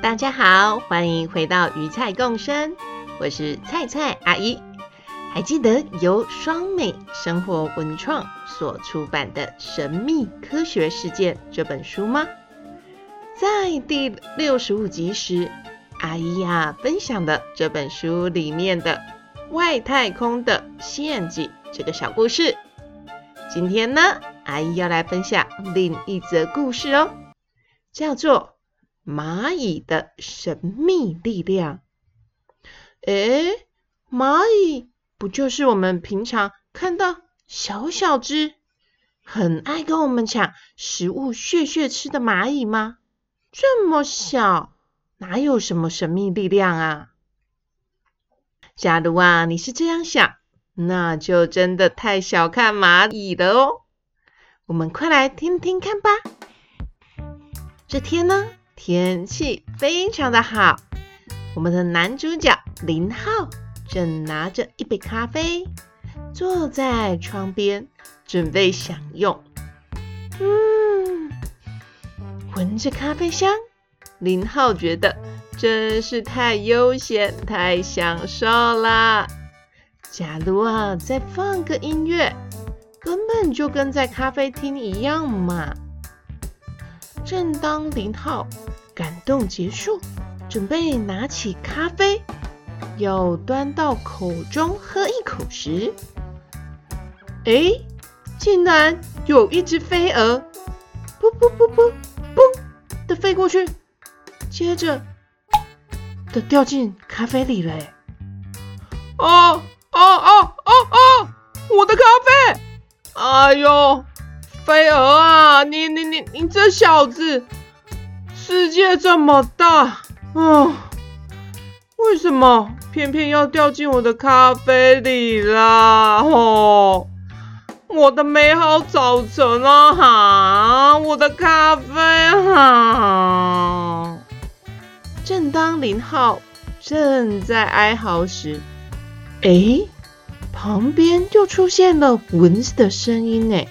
大家好，欢迎回到鱼菜共生，我是菜菜阿姨。还记得由双美生活文创所出版的《神秘科学事件》这本书吗？在第六十五集时，阿姨呀分享的这本书里面的外太空的陷阱这个小故事。今天呢，阿姨要来分享另一则故事哦，叫做。蚂蚁的神秘力量。诶，蚂蚁不就是我们平常看到小小只、很爱跟我们抢食物、屑屑吃的蚂蚁吗？这么小，哪有什么神秘力量啊？假如啊，你是这样想，那就真的太小看蚂蚁了哦。我们快来听听看吧。这天呢，天气非常的好，我们的男主角林浩正拿着一杯咖啡，坐在窗边准备享用。嗯，闻着咖啡香，林浩觉得真是太悠闲、太享受啦。假如啊，再放个音乐，根本就跟在咖啡厅一样嘛。正当林浩感动结束，准备拿起咖啡要端到口中喝一口时，哎，竟然有一只飞蛾，噗噗噗噗噗的飞过去，接着的掉进咖啡里了。哦哦哦哦哦！我的咖啡！哎呦！飞蛾啊，你你你你这小子，世界这么大啊，为什么偏偏要掉进我的咖啡里啦？哦，我的美好早晨啊，哈，我的咖啡哈！正当林浩正在哀嚎时，哎，旁边就出现了蚊子的声音呢。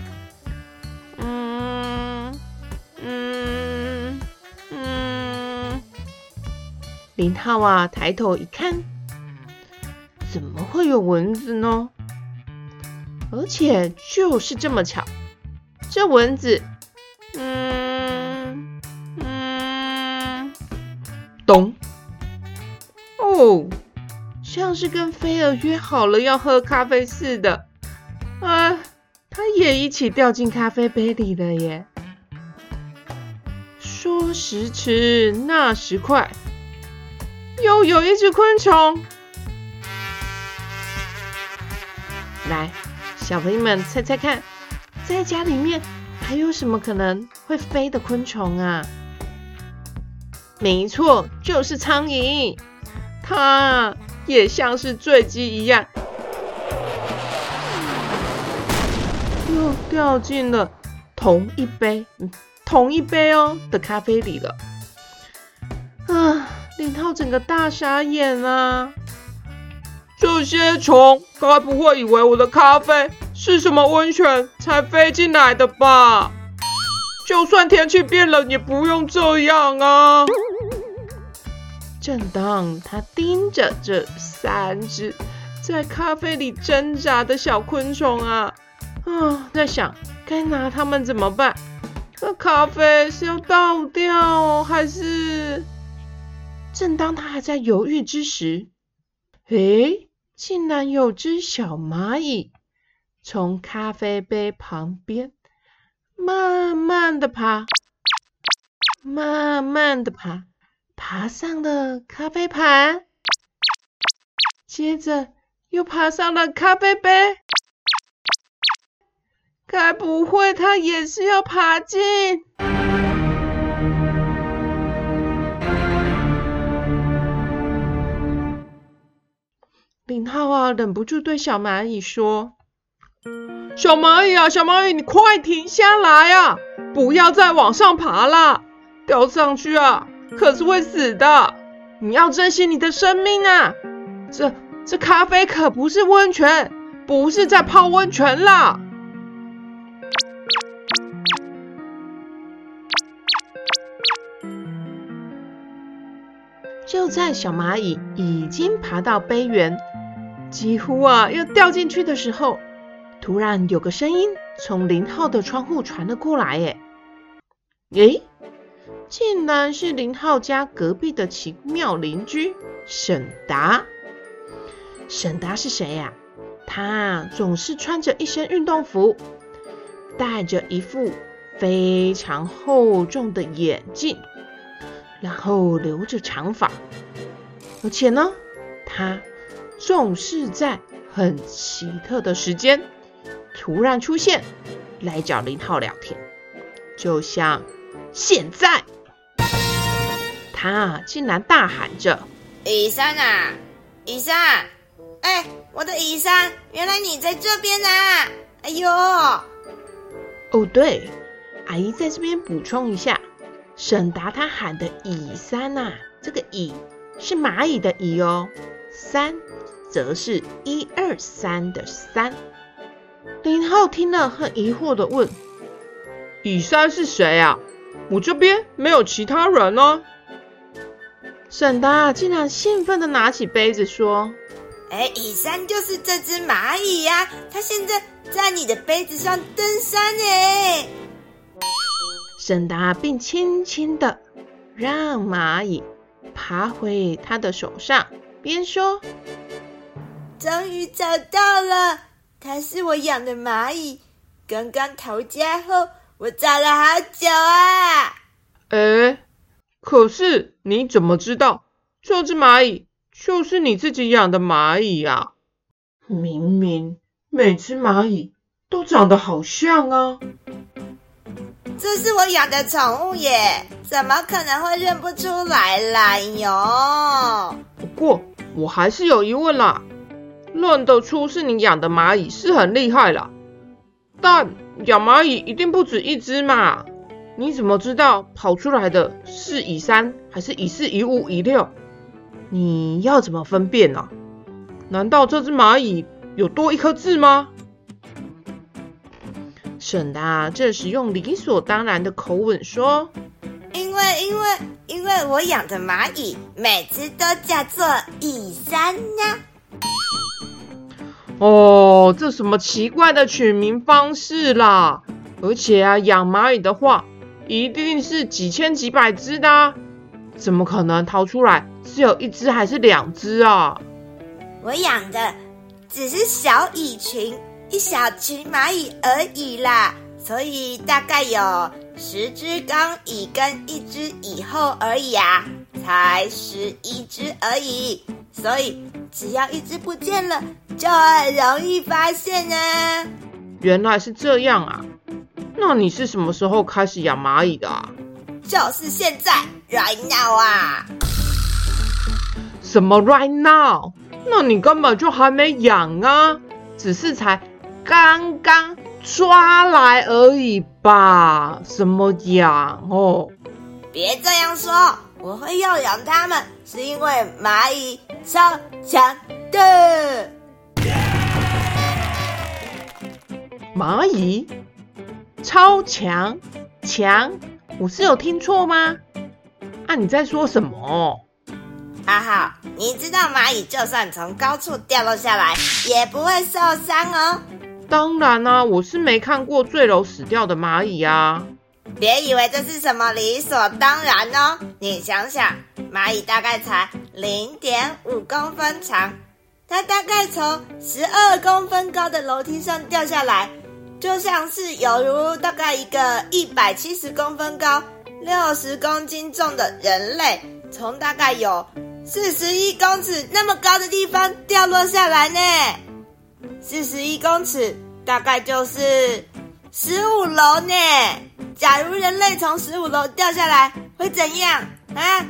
林浩啊，抬头一看，怎么会有蚊子呢？而且就是这么巧，这蚊子，嗯嗯，咚，哦，像是跟菲儿约好了要喝咖啡似的，啊，它也一起掉进咖啡杯里了耶。说时迟，那时快。又有一只昆虫，来，小朋友们猜猜看，在家里面还有什么可能会飞的昆虫啊？没错，就是苍蝇，它也像是坠机一样，又掉进了同一杯，同一杯哦的咖啡里了，啊。零号整个大傻眼啊！这些虫该不会以为我的咖啡是什么温泉才飞进来的吧？就算天气变冷，也不用这样啊！正当他盯着这三只在咖啡里挣扎的小昆虫啊，啊，在想该拿它们怎么办？那咖啡是要倒掉还是？正当他还在犹豫之时，诶，竟然有只小蚂蚁从咖啡杯旁边慢慢的爬，慢慢的爬，爬上了咖啡盘，接着又爬上了咖啡杯。该不会他也是要爬进？浩啊，忍不住对小蚂蚁说：“小蚂蚁啊，小蚂蚁，你快停下来啊！不要再往上爬了，掉上去啊，可是会死的。你要珍惜你的生命啊！这这咖啡可不是温泉，不是在泡温泉啦。”就在小蚂蚁已经爬到杯缘，几乎啊要掉进去的时候，突然有个声音从林浩的窗户传了过来。哎，诶，竟然是林浩家隔壁的奇妙邻居沈达。沈达是谁呀？他总是穿着一身运动服，戴着一副非常厚重的眼镜。然后留着长发，而且呢，他总是在很奇特的时间突然出现，来找林浩聊天，就像现在，他竟然大喊着：“蚁山啊，蚁山！哎，我的蚁山，原来你在这边啊！哎呦，哦对，阿姨在这边补充一下。”沈达他喊的“蚁三”呐，这个“蚁”是蚂蚁的“蚁”哦，“山”则是一二三的“三”。林浩听了，很疑惑的问：“蚁山是谁啊？我这边没有其他人呢。”沈达竟然兴奋的拿起杯子说：“哎，蚁山就是这只蚂蚁呀，它现在在你的杯子上登山哎。”沈达并轻轻的让蚂蚁爬回他的手上，边说：“终于找到了，它是我养的蚂蚁。刚刚逃家后，我找了好久啊。”哎，可是你怎么知道这只蚂蚁就是你自己养的蚂蚁呀？明明每只蚂蚁都长得好像啊！这是我养的宠物耶，怎么可能会认不出来啦？哟！不过我还是有疑问啦，认得出是你养的蚂蚁是很厉害啦，但养蚂蚁一定不止一只嘛？你怎么知道跑出来的是蚁三还是蚁四、蚁五、蚁六？你要怎么分辨呢？难道这只蚂蚁有多一颗痣吗？沈达这时用理所当然的口吻说：“因为，因为，因为我养的蚂蚁每只都叫做蚁三呀。”哦，这什么奇怪的取名方式啦！而且啊，养蚂蚁的话，一定是几千几百只的，怎么可能逃出来是有一只还是两只啊？我养的只是小蚁群。一小群蚂蚁而已啦，所以大概有十只刚蚁跟一只蚁后而已啊，才十一只而已。所以只要一只不见了，就很容易发现呢。原来是这样啊，那你是什么时候开始养蚂蚁的啊？就是现在，right now 啊。什么 right now？那你根本就还没养啊，只是才。刚刚抓来而已吧，什么养哦？别这样说，我会要养它们，是因为蚂蚁超强的。蚂蚁超强强，我是有听错吗？啊，你在说什么？哈哈，你知道蚂蚁就算从高处掉落下来，也不会受伤哦。当然啦、我是没看过坠楼死掉的蚂蚁啊！别以为这是什么理所当然哦。你想想，蚂蚁大概才零点五公分长，它大概从十二公分高的楼梯上掉下来，就像是犹如大概一个一百七十公分高、六十公斤重的人类，从大概有四十一公尺那么高的地方掉落下来呢？四十一公尺大概就是十五楼呢。假如人类从十五楼掉下来，会怎样啊？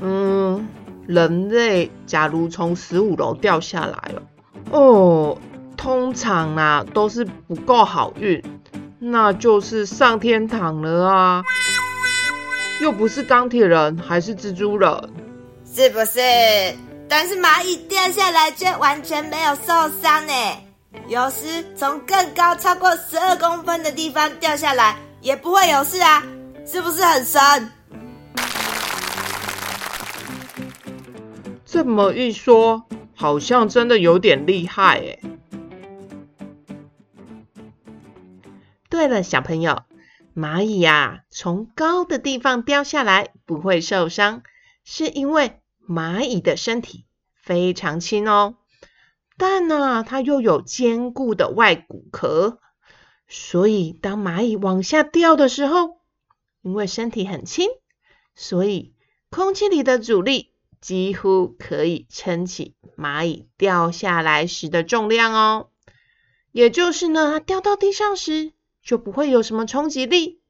嗯，人类假如从十五楼掉下来了，哦，通常啊都是不够好运，那就是上天堂了啊。又不是钢铁人，还是蜘蛛人，是不是？但是蚂蚁掉下来却完全没有受伤呢。有时从更高超过十二公分的地方掉下来。也不会有事啊，是不是很神？这么一说，好像真的有点厉害哎。对了，小朋友，蚂蚁呀，从高的地方掉下来不会受伤，是因为蚂蚁的身体非常轻哦，但呢，它又有坚固的外骨骼。所以，当蚂蚁往下掉的时候，因为身体很轻，所以空气里的阻力几乎可以撑起蚂蚁掉下来时的重量哦。也就是呢，它掉到地上时就不会有什么冲击力，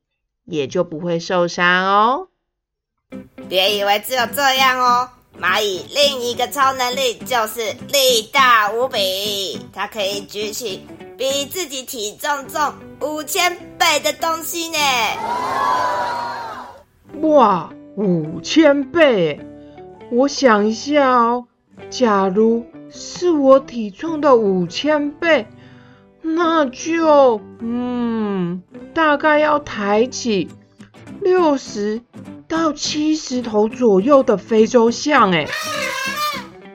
也就不会受伤哦。别以为只有这样哦，蚂蚁另一个超能力就是力大无比，它可以举起。比自己体重重五千倍的东西呢！哇，五千倍！我想一下哦，假如是我体重的五千倍，那就嗯，大概要抬起六十到七十头左右的非洲象哎，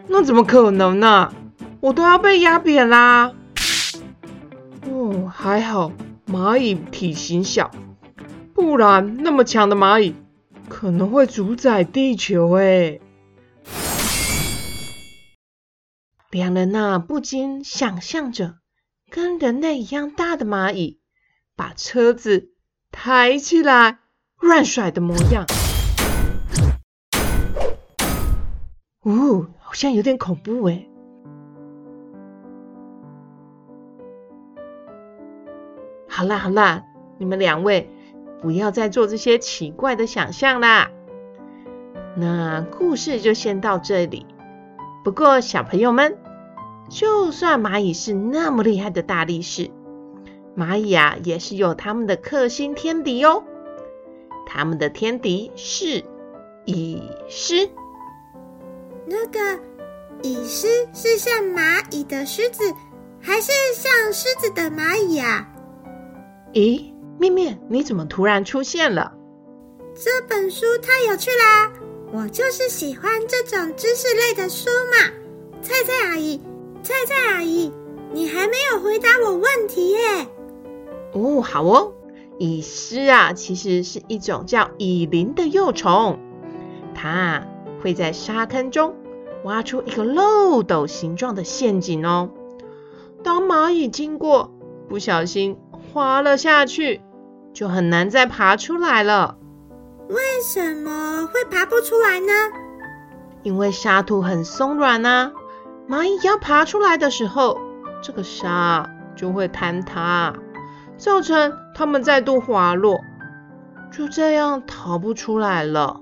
那怎么可能呢？我都要被压扁啦！哦，还好蚂蚁体型小，不然那么强的蚂蚁可能会主宰地球诶。两人呐，不禁想象着跟人类一样大的蚂蚁把车子抬起来乱甩的模样。哦，好像有点恐怖诶。好啦好啦，你们两位不要再做这些奇怪的想象啦。那故事就先到这里。不过小朋友们，就算蚂蚁是那么厉害的大力士，蚂蚁啊也是有他们的克星天敌哦。他们的天敌是蚁狮。那个蚁狮是像蚂蚁的狮子，还是像狮子的蚂蚁啊？咦，面面，你怎么突然出现了？这本书太有趣啦！我就是喜欢这种知识类的书嘛。菜菜阿姨，菜菜阿姨，你还没有回答我问题耶。哦，好哦。蚁狮啊，其实是一种叫蚁蛉的幼虫，它啊会在沙坑中挖出一个漏斗形状的陷阱哦。当蚂蚁经过，不小心。滑了下去，就很难再爬出来了。为什么会爬不出来呢？因为沙土很松软啊，蚂蚁要爬出来的时候，这个沙就会坍塌，造成它们再度滑落，就这样逃不出来了。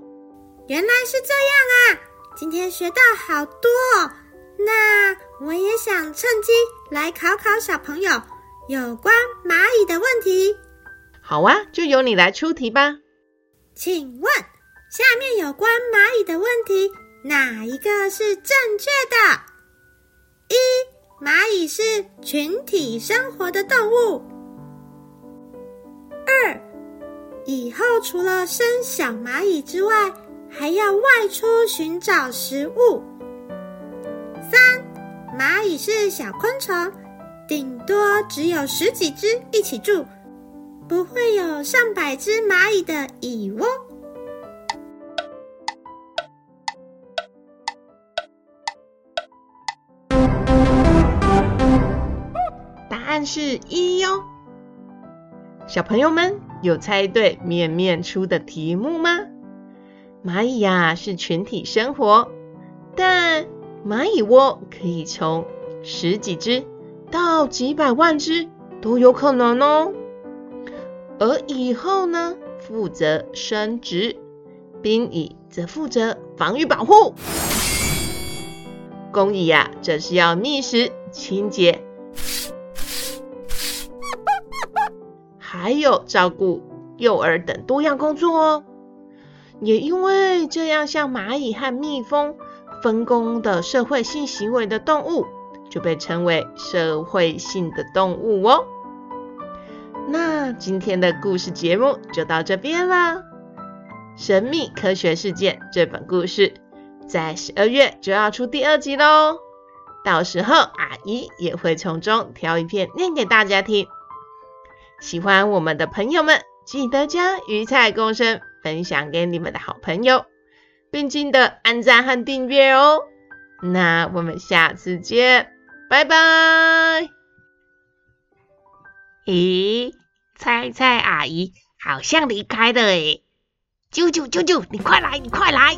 原来是这样啊！今天学到好多哦，那我也想趁机来考考小朋友。有关蚂蚁的问题，好啊，就由你来出题吧。请问，下面有关蚂蚁的问题，哪一个是正确的？一、蚂蚁是群体生活的动物。二、以后除了生小蚂蚁之外，还要外出寻找食物。三、蚂蚁是小昆虫。顶多只有十几只一起住，不会有上百只蚂蚁的蚁窝。答案是一哟。小朋友们有猜对面面出的题目吗？蚂蚁呀是群体生活，但蚂蚁窝可以从十几只到几百万只都有可能哦。而蚁后呢，负责生殖，兵蚁则负责防御保护。工蚁呀，则是要觅食、清洁，还有照顾幼儿等多样工作哦。也因为这样，像蚂蚁和蜜蜂分工的社会性行为的动物，就被称为社会性的动物哦。那今天的故事节目就到这边啦。神秘科学事件这本故事在十二月就要出第二集喽，到时候阿姨也会从中挑一篇念给大家听。喜欢我们的朋友们，记得将鱼菜共生分享给你们的好朋友，并记得按赞和订阅哦。那我们下次见，拜拜。咦，菜菜阿姨好像离开了诶。舅舅舅舅，你快来，你快来！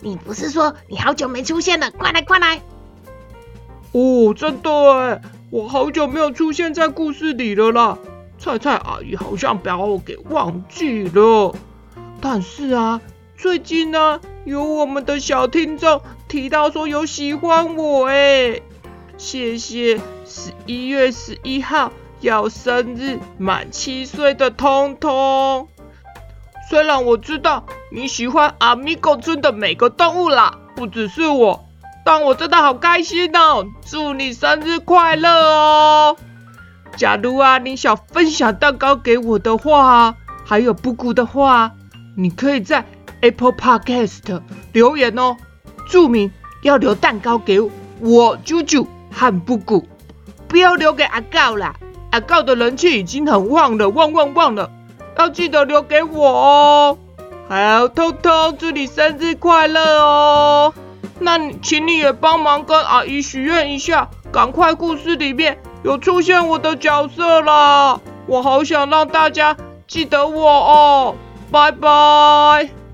你不是说你好久没出现了？快来快来！哦，真的诶，我好久没有出现在故事里了啦。菜菜阿姨好像把我给忘记了。但是啊，最近呢、有我们的小听众提到说有喜欢我诶，谢谢十一月十一号。要生日满七岁的通通，虽然我知道你喜欢阿米狗村的每个动物啦，不只是我，但我真的好开心哦！祝你生日快乐哦！假如啊你想分享蛋糕给我的话，还有布谷的话，你可以在 Apple Podcast 留言哦，注明要留蛋糕给我啾啾和布谷，不要留给阿告啦。阿告的人气已经很旺了，旺旺旺了，要记得留给我哦。好，偷偷祝你生日快乐哦。那请你也帮忙跟阿姨许愿一下，赶快故事里面有出现我的角色啦。我好想让大家记得我哦。拜拜。